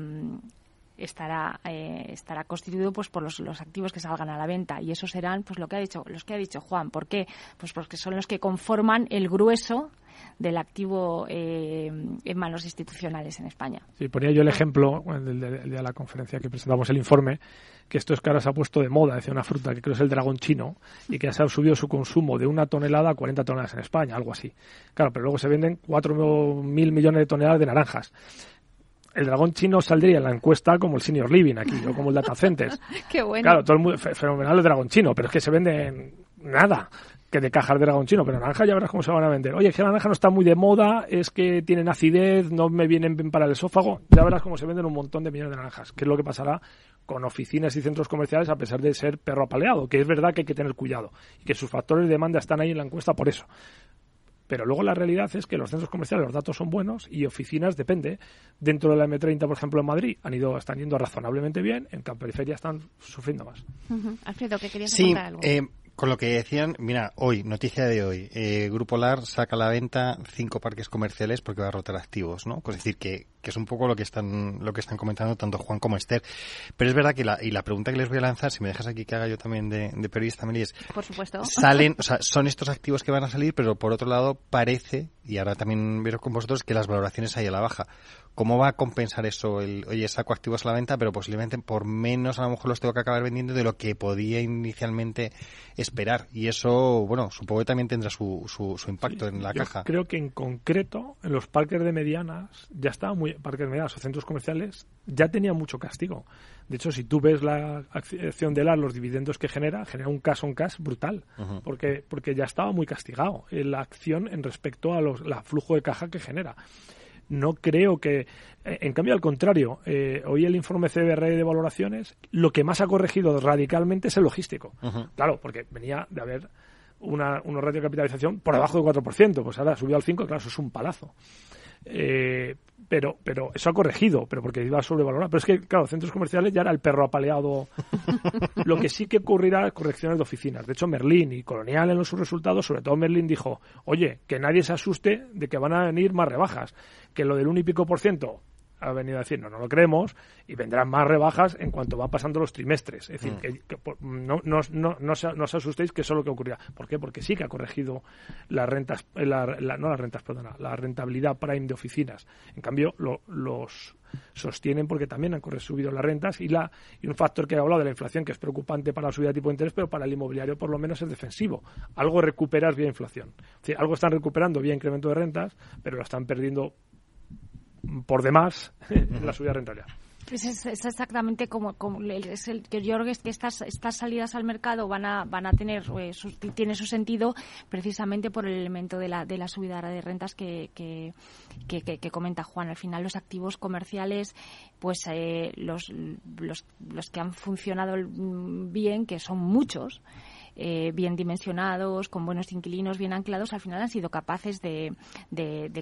estará eh, estará constituido pues por los, los, activos que salgan a la venta y esos serán pues lo que ha dicho los que ha dicho Juan ¿por qué? pues porque son los que conforman el grueso del activo eh, en manos institucionales en España. Sí, ponía yo el ejemplo del de, la conferencia que presentamos el informe, que esto es que ahora se ha puesto de moda, decía una fruta que creo es el dragón chino, y que se ha subido su consumo de una tonelada a 40 toneladas en España, algo así. Claro, pero luego se venden 4.000 millones de toneladas de naranjas el dragón chino saldría en la encuesta como el senior living aquí, o como el data centers. Qué bueno. Claro, todo el fenomenal el dragón chino, pero es que se vende nada que de cajas de dragón chino, pero naranja ya verás cómo se van a vender. Oye, que la naranja no está muy de moda, es que tienen acidez, no me vienen bien para el esófago. Ya verás cómo se venden un montón de millones de naranjas, que es lo que pasará con oficinas y centros comerciales a pesar de ser perro apaleado, que es verdad que hay que tener cuidado y que sus factores de demanda están ahí en la encuesta por eso. Pero luego la realidad es que los centros comerciales los datos son buenos y oficinas depende. Dentro de la M30, por ejemplo, en Madrid, han ido, están yendo razonablemente bien, en periferia están sufriendo más. Alfredo, ¿qué querías sí, algo? Eh, Con lo que decían, mira, hoy, noticia de hoy, eh, Grupo LAR saca a la venta cinco parques comerciales porque va a rotar activos, ¿no? Es decir, que, que es un poco lo que están lo que están comentando tanto Juan como Esther. Pero es verdad que la, y la pregunta que les voy a lanzar, si me dejas aquí que haga yo también de, de periodista, Meli, es... Por supuesto. Salen, o sea, son estos activos que van a salir, pero por otro lado parece, y ahora también veo con vosotros, que las valoraciones hay a la baja. ¿Cómo va a compensar eso? El, oye, saco activos a la venta, pero posiblemente por menos a lo mejor los tengo que acabar vendiendo de lo que podía inicialmente esperar. Y eso, bueno, supongo que también tendrá su, su, impacto en la caja. Creo que en concreto, en los parques de medianas, ya estaba muy, parques de medianas o centros comerciales, ya tenía mucho castigo. De hecho, si tú ves la acción de la, los dividendos que genera, genera un cash on cash brutal, porque, porque ya estaba muy castigado en la acción en respecto a los la flujo de caja que genera no creo que. Eh, en cambio, al contrario, eh, hoy el informe CBR de valoraciones, lo que más ha corregido radicalmente es el logístico. Claro, porque venía de haber una, una ratio de capitalización por debajo del 4%, pues ahora ha subido al 5%, claro, eso es un palazo. Eh, pero, pero eso ha corregido, pero porque iba a sobrevalorado. Pero es que, claro, centros comerciales ya era el perro apaleado. Lo que sí que ocurrirá es correcciones de oficinas. De hecho, Merlín y Colonial en los sus resultados, sobre todo Merlín dijo, oye, que nadie se asuste de que van a venir más rebajas, que lo del un y pico por ciento ha venido a decir, no, no lo creemos, y vendrán más rebajas en cuanto van pasando los trimestres. Es decir, mm. que, no, no, no, no, os asustéis que eso es lo que ocurrirá. ¿Por qué? Porque sí que ha corregido las rentas, eh, la, no las rentas, perdona, la rentabilidad prime de oficinas. En cambio, los sostienen porque también han subido las rentas y, la, y un factor que he hablado de la inflación que es preocupante para la subida de tipo de interés, pero para el inmobiliario por lo menos es defensivo. Algo recuperas vía inflación. algo están recuperando vía incremento de rentas, pero lo están perdiendo por demás la subida de rentabilidad. Es, exactamente como, es el que yo creo que estas, estas salidas al mercado van a, van a tener eh, su, tiene su sentido precisamente por el elemento de la, de la subida de rentas que, que, que, comenta Juan. Al final los activos comerciales, pues eh, los, los, los que han funcionado bien, que son muchos, eh, bien dimensionados, con buenos inquilinos, bien anclados, al final han sido capaces de,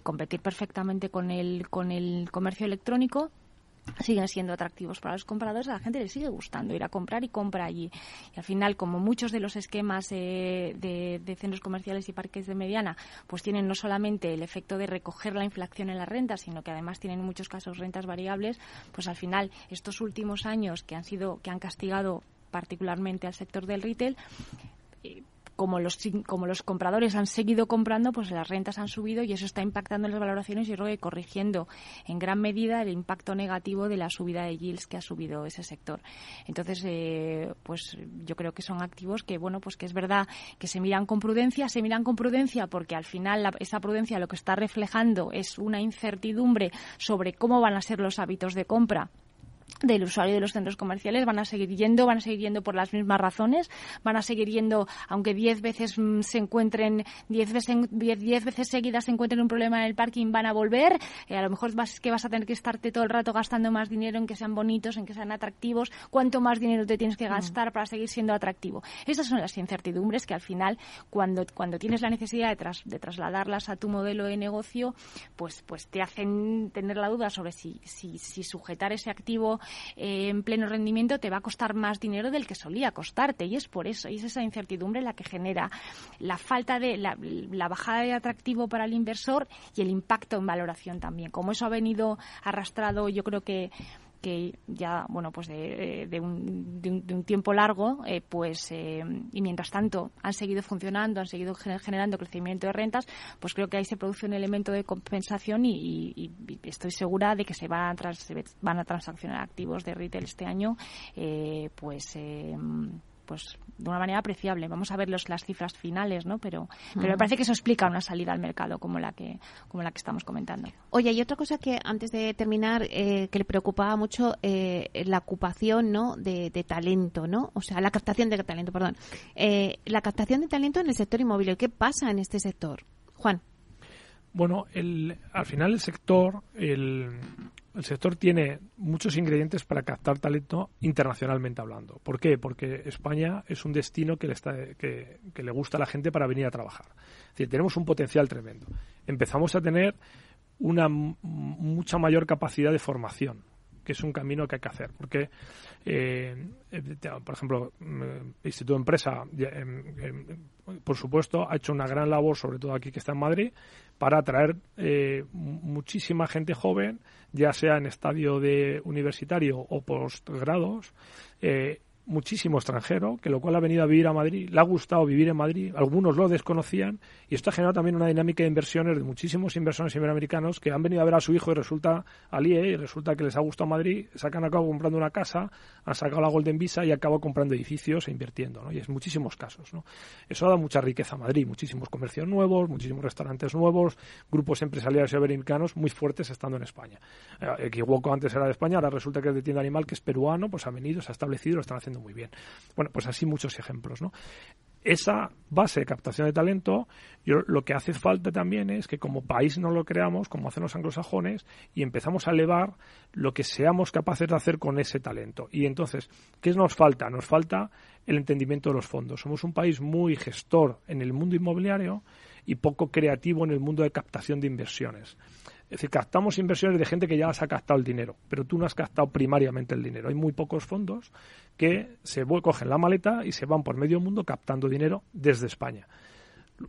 competir perfectamente con el, con el comercio electrónico siguen siendo atractivos para los compradores, a la gente le sigue gustando ir a comprar y compra allí. Y al final, como muchos de los esquemas eh, de, centros comerciales y parques de mediana, pues tienen no solamente el efecto de recoger la inflación en la renta, sino que además tienen en muchos casos rentas variables, pues al final estos últimos años que han sido, que han castigado particularmente al sector del retail, eh, como los, como los compradores han seguido comprando, pues las rentas han subido y eso está impactando en las valoraciones y creo corrigiendo en gran medida el impacto negativo de la subida de yields que ha subido ese sector. Entonces, eh, pues yo creo que son activos que, bueno, pues que es verdad que se miran con prudencia, se miran con prudencia porque al final esa prudencia lo que está reflejando es una incertidumbre sobre cómo van a ser los hábitos de compra del usuario de los centros comerciales van a seguir yendo, van a seguir yendo por las mismas razones, van a seguir yendo, aunque diez veces mm, se encuentren, diez veces, diez, veces seguidas se encuentren un problema en el parking, van a volver. Eh, a lo mejor vas, que vas a tener que estarte todo el rato gastando más dinero en que sean bonitos, en que sean atractivos. ¿Cuánto más dinero te tienes que gastar para seguir siendo atractivo? Esas son las incertidumbres que al final, cuando, cuando tienes la necesidad de, de trasladarlas a tu modelo de negocio, pues, pues te hacen tener la duda sobre si, si, si sujetar ese activo eh, en pleno rendimiento te va a costar más dinero del que solía costarte y es por eso, y es esa incertidumbre la que genera la falta de la, la bajada de atractivo para el inversor y el impacto en valoración también. Como eso ha venido arrastrado, yo creo que que ya, bueno, pues de, de, un, de, un, tiempo largo, eh, pues, eh, y mientras tanto han seguido funcionando, han seguido generando crecimiento de rentas, pues creo que ahí se produce un elemento de compensación y, estoy segura de que se van a, van a transaccionar activos de retail este año, eh, pues, pues de una manera apreciable. Vamos a ver los, las cifras finales, ¿no? Pero, pero me parece que eso explica una salida al mercado como la que como la que estamos comentando. Oye, hay otra cosa que antes de terminar eh, que le preocupaba mucho eh, la ocupación, ¿no? De, talento, ¿no? O sea, la captación de talento, perdón. Eh, la captación de talento en el sector inmobiliario. ¿Qué pasa en este sector, Juan? Bueno, el, al final el sector, el, el sector tiene muchos ingredientes para captar talento internacionalmente hablando. ¿Por qué? Porque España es un destino que le, está, que, le gusta a la gente para venir a trabajar. Es decir, tenemos un potencial tremendo. Empezamos a tener una mucha mayor capacidad de formación que es un camino que hay que hacer. Porque, eh, por ejemplo, mm, Instituto de Empresa, por supuesto, ha hecho una gran labor, sobre todo aquí que está en Madrid, para atraer eh, muchísima gente joven, ya sea en estadio de universitario o postgrados, eh, muchísimo extranjero, que lo cual ha venido a vivir a Madrid, le ha gustado vivir en Madrid, algunos lo desconocían, y esto ha generado también una dinámica de inversiones de muchísimos inversores iberoamericanos que han venido a ver a su hijo y resulta alíe, y resulta que les ha gustado Madrid, sacan a comprando una casa, han sacado la Golden Visa y acabado comprando edificios e invirtiendo, ¿no? Y es muchísimos casos, ¿no? Eso ha dado mucha riqueza a Madrid, muchísimos comercios nuevos, muchísimos restaurantes nuevos, grupos empresariales iberoamericanos muy fuertes estando en España. Eh, Equivoco antes era de España, ahora resulta que es de tienda animal, que es peruano, pues ha venido, se ha establecido, lo están haciendo muy bien. Bueno, pues así muchos ejemplos, ¿no? Esa base de captación de talento, yo, lo que hace falta también es que como país no lo creamos, como hacen los anglosajones, y empezamos a elevar lo que seamos capaces de hacer con ese talento. Y entonces, ¿qué nos falta? Nos falta el entendimiento de los fondos. Somos un país muy gestor en el mundo inmobiliario y poco creativo en el mundo de captación de inversiones. Es decir, captamos inversiones de gente que ya se ha captado el dinero, pero tú no has captado primariamente el dinero. Hay muy pocos fondos que se cogen la maleta y se van por medio mundo captando dinero desde España.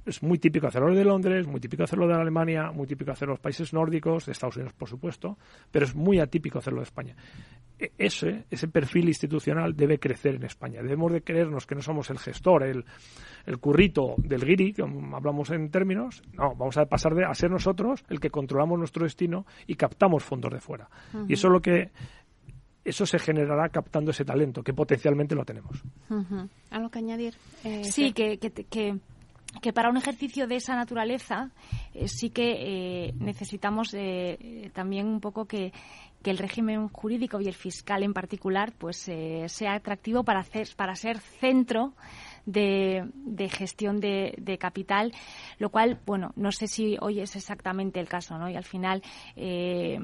Es muy típico hacerlo de Londres, muy típico hacerlo de Alemania, muy típico hacerlo de los países nórdicos, de Estados Unidos, por supuesto, pero es muy atípico hacerlo de España. E, ese, ese perfil institucional debe crecer en España. Debemos de creernos que no somos el gestor, el, el currito del guiri, que hablamos en términos, no, vamos a pasar de, a ser nosotros el que controlamos nuestro destino y captamos fondos de fuera. Y eso es lo que eso se generará captando ese talento, que potencialmente lo tenemos. ¿Algo que añadir? Eh, sí, que, que, que, para un ejercicio de esa naturaleza eh, sí que eh, necesitamos también un poco que, que el régimen jurídico y el fiscal en particular pues sea atractivo para hacer para ser centro de, gestión de, capital, lo cual, bueno, no sé si hoy es exactamente el caso, ¿no? Y al final, eh,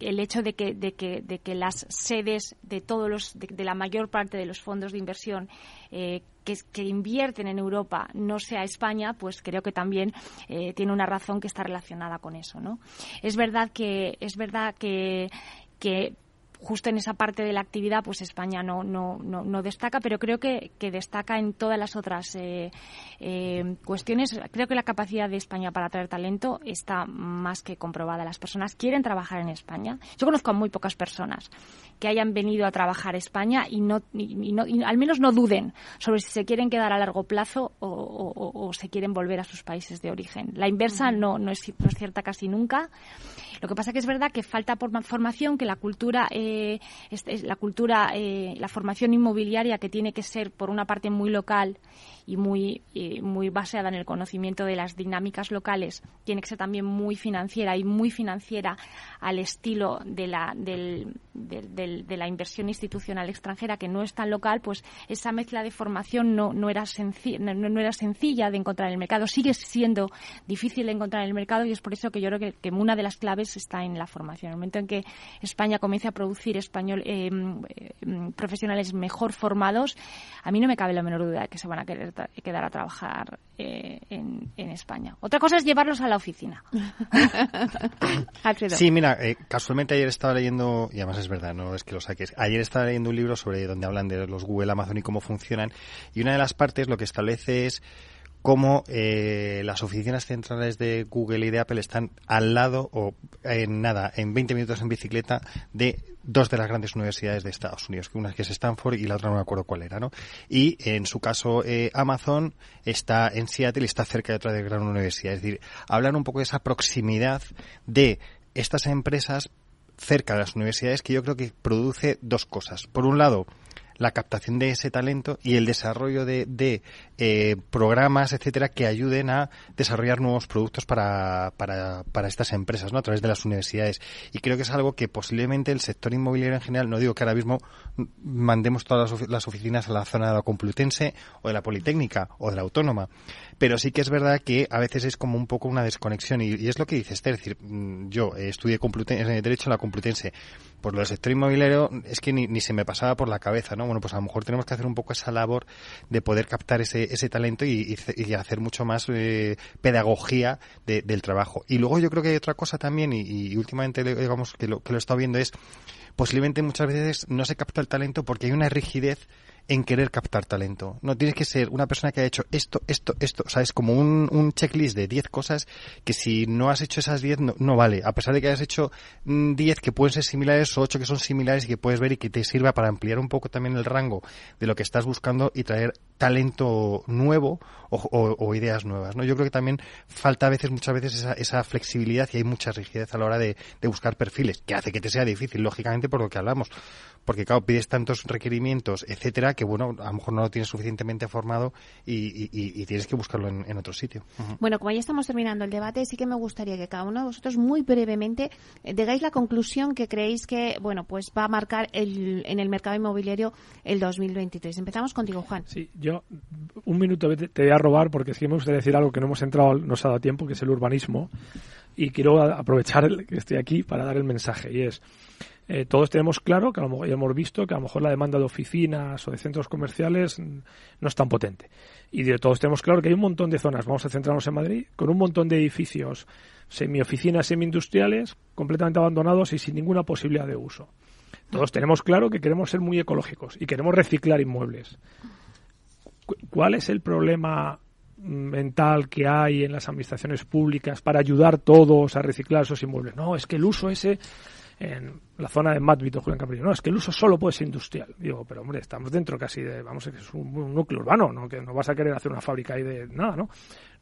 el hecho de que, de, que, de que las sedes de todos los, de, la mayor parte de los fondos de inversión eh, que, que, invierten en Europa no sea España, pues creo que también eh, tiene una razón que está relacionada con eso, ¿no? Es verdad que es verdad que que justo en esa parte de la actividad, pues España no, no, no, destaca, pero creo que, que, destaca en todas las otras eh, eh, cuestiones. Creo que la capacidad de España para atraer talento está más que comprobada. Las personas quieren trabajar en España. Yo conozco a muy pocas personas que hayan venido a trabajar a España y, no, y, no, al menos no duden sobre si se quieren quedar a largo plazo o, o, se quieren volver a sus países de origen. La inversa no, no, es, no es cierta casi nunca. Lo que pasa que es verdad que falta formación, que la cultura, eh, la cultura, eh, la formación inmobiliaria que tiene que ser por una parte muy local y muy, eh, muy basada en el conocimiento de las dinámicas locales, tiene que ser también muy financiera y muy financiera al estilo de la, del, de la inversión institucional extranjera que no es tan local, pues esa mezcla de formación no, no, era, no, era sencilla de encontrar en el mercado. Sigue siendo difícil de encontrar en el mercado y es por eso que yo creo que, que una de las claves está en la formación. En el momento en que España comience a producir español, eh, mm, profesionales mejor formados, a mí no me cabe la menor duda de que se van a querer quedar a trabajar eh, en, España. Otra cosa es llevarlos a la oficina. sí, mira, eh, casualmente ayer estaba leyendo, y además es verdad, no es que lo saques, ayer estaba leyendo un libro sobre donde hablan de los Google, Amazon y cómo funcionan, y una de las partes lo que establece es cómo eh, las oficinas centrales de Google y de Apple están al lado o en nada, en 20 minutos en bicicleta de dos de las grandes universidades de Estados Unidos, una que es Stanford y la otra no me acuerdo cuál era, ¿no? Y en su caso eh, Amazon está en Seattle y está cerca de otra de gran universidad. Es decir, hablan un poco de esa proximidad de estas empresas cerca de las universidades que yo creo que produce dos cosas. Por un lado, la captación de ese talento y el desarrollo de, de eh, programas, etcétera, que ayuden a desarrollar nuevos productos para, para, para estas empresas, ¿no? A través de las universidades. Y creo que es algo que posiblemente el sector inmobiliario en general, no digo que ahora mismo mandemos todas las, oficinas a la zona de la Complutense o de la Politécnica o de la Autónoma, pero sí que es verdad que a veces es como un poco una desconexión y, es lo que dice Esther, es decir, mm, yo estudié Derecho en la Complutense, por lo del sector inmobiliario es que ni, ni se me pasaba por la cabeza, ¿no? Bueno, pues a lo mejor tenemos que hacer un poco esa labor de poder captar ese, ese talento y, hacer mucho más eh, pedagogía del trabajo. Y luego yo creo que hay otra cosa también, y, últimamente digamos que lo, que lo he estado viendo es posiblemente muchas veces no se capta el talento porque hay una rigidez en querer captar talento. No tienes que ser una persona que ha hecho esto, esto, esto. O sea, es como un, un checklist de 10 cosas que si no has hecho esas 10 no, vale. A pesar de que hayas hecho 10 mm, que pueden ser similares o 8 que son similares y que puedes ver y que te sirva para ampliar un poco también el rango de lo que estás buscando y traer talento nuevo o, ideas nuevas. ¿no? Yo creo que también falta a veces, muchas veces, esa, esa flexibilidad y hay mucha rigidez a la hora de, de buscar perfiles, que hace que te sea difícil, lógicamente, por lo que hablamos porque claro, pides tantos requerimientos, etcétera, que bueno, a lo mejor no lo tienes suficientemente formado y, tienes que buscarlo en, otro sitio. Bueno, como ya estamos terminando el debate, sí que me gustaría que cada uno de vosotros muy brevemente eh, digáis la conclusión que creéis que, bueno, pues va a marcar el, en el mercado inmobiliario el 2023. Empezamos contigo, Juan. Sí, yo un minuto te, voy a robar porque sí me gustaría decir algo que no hemos entrado, nos ha dado tiempo, que es el urbanismo. Y quiero aprovechar que estoy aquí para dar el mensaje. Y es, eh, todos tenemos claro que a lo mejor hemos visto que a lo mejor la demanda de oficinas o de centros comerciales no es tan potente. Y de todos tenemos claro que hay un montón de zonas, vamos a centrarnos en Madrid, con un montón de edificios semi-oficinas, semi-industriales, completamente abandonados y sin ninguna posibilidad de uso. Todos tenemos claro que queremos ser muy ecológicos y queremos reciclar inmuebles. ¿Cuál es el problema mental que hay en las administraciones públicas para ayudar todos a reciclar esos inmuebles? No, es que el uso ese en la zona de Madvito, Julián Caprillo. No, es que el uso solo puede ser industrial. Digo, pero hombre, estamos dentro casi de, vamos, a es un, núcleo urbano, ¿no? Que no vas a querer hacer una fábrica ahí de nada, ¿no?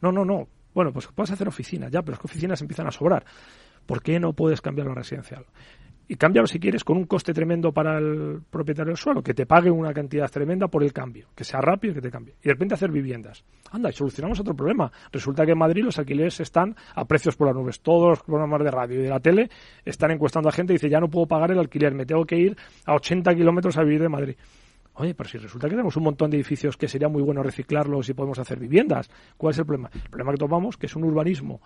No, no, no. Bueno, pues puedes hacer oficinas, ya, pero es que oficinas empiezan a sobrar. ¿Por qué no puedes cambiar lo residencial? Y cámbialo si quieres con un coste tremendo para el propietario del suelo, que te pague una cantidad tremenda por el cambio, que sea rápido y que te cambie. Y de repente hacer viviendas. Anda, y solucionamos otro problema. Resulta que en Madrid los alquileres están a precios por las nubes. Todos los programas de radio y de la tele están encuestando a gente y dice, ya no puedo pagar el alquiler, me tengo que ir a 80 kilómetros a vivir de Madrid. Oye, pero si resulta que tenemos un montón de edificios que sería muy bueno reciclarlos y podemos hacer viviendas, ¿cuál es el problema? El problema que tomamos, que es un urbanismo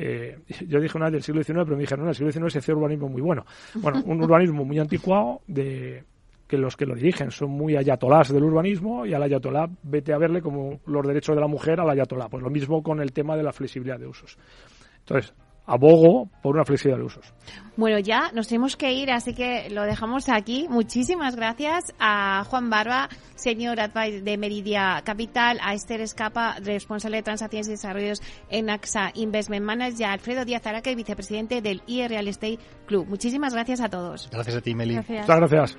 eh, yo dije una del siglo XIX, pero me dijeron, no, el siglo XIX se hacía urbanismo muy bueno. Bueno, un urbanismo muy anticuado de que los que lo dirigen son muy ayatolás del urbanismo y al ayatolá vete a verle como los derechos de la mujer al ayatolá. Pues lo mismo con el tema de la flexibilidad de usos. Entonces, abogo por una flexibilidad de usos. Bueno, ya nos tenemos que ir, así que lo dejamos aquí. Muchísimas gracias a Juan Barba, señor advisor de Meridia Capital, a Esther Escapa, responsable de transacciones y desarrollos en AXA Investment Managers, y a Alfredo Díaz Araque, vicepresidente del IE Real Estate Club. Muchísimas gracias a todos. Gracias a ti, Meli. Muchas gracias.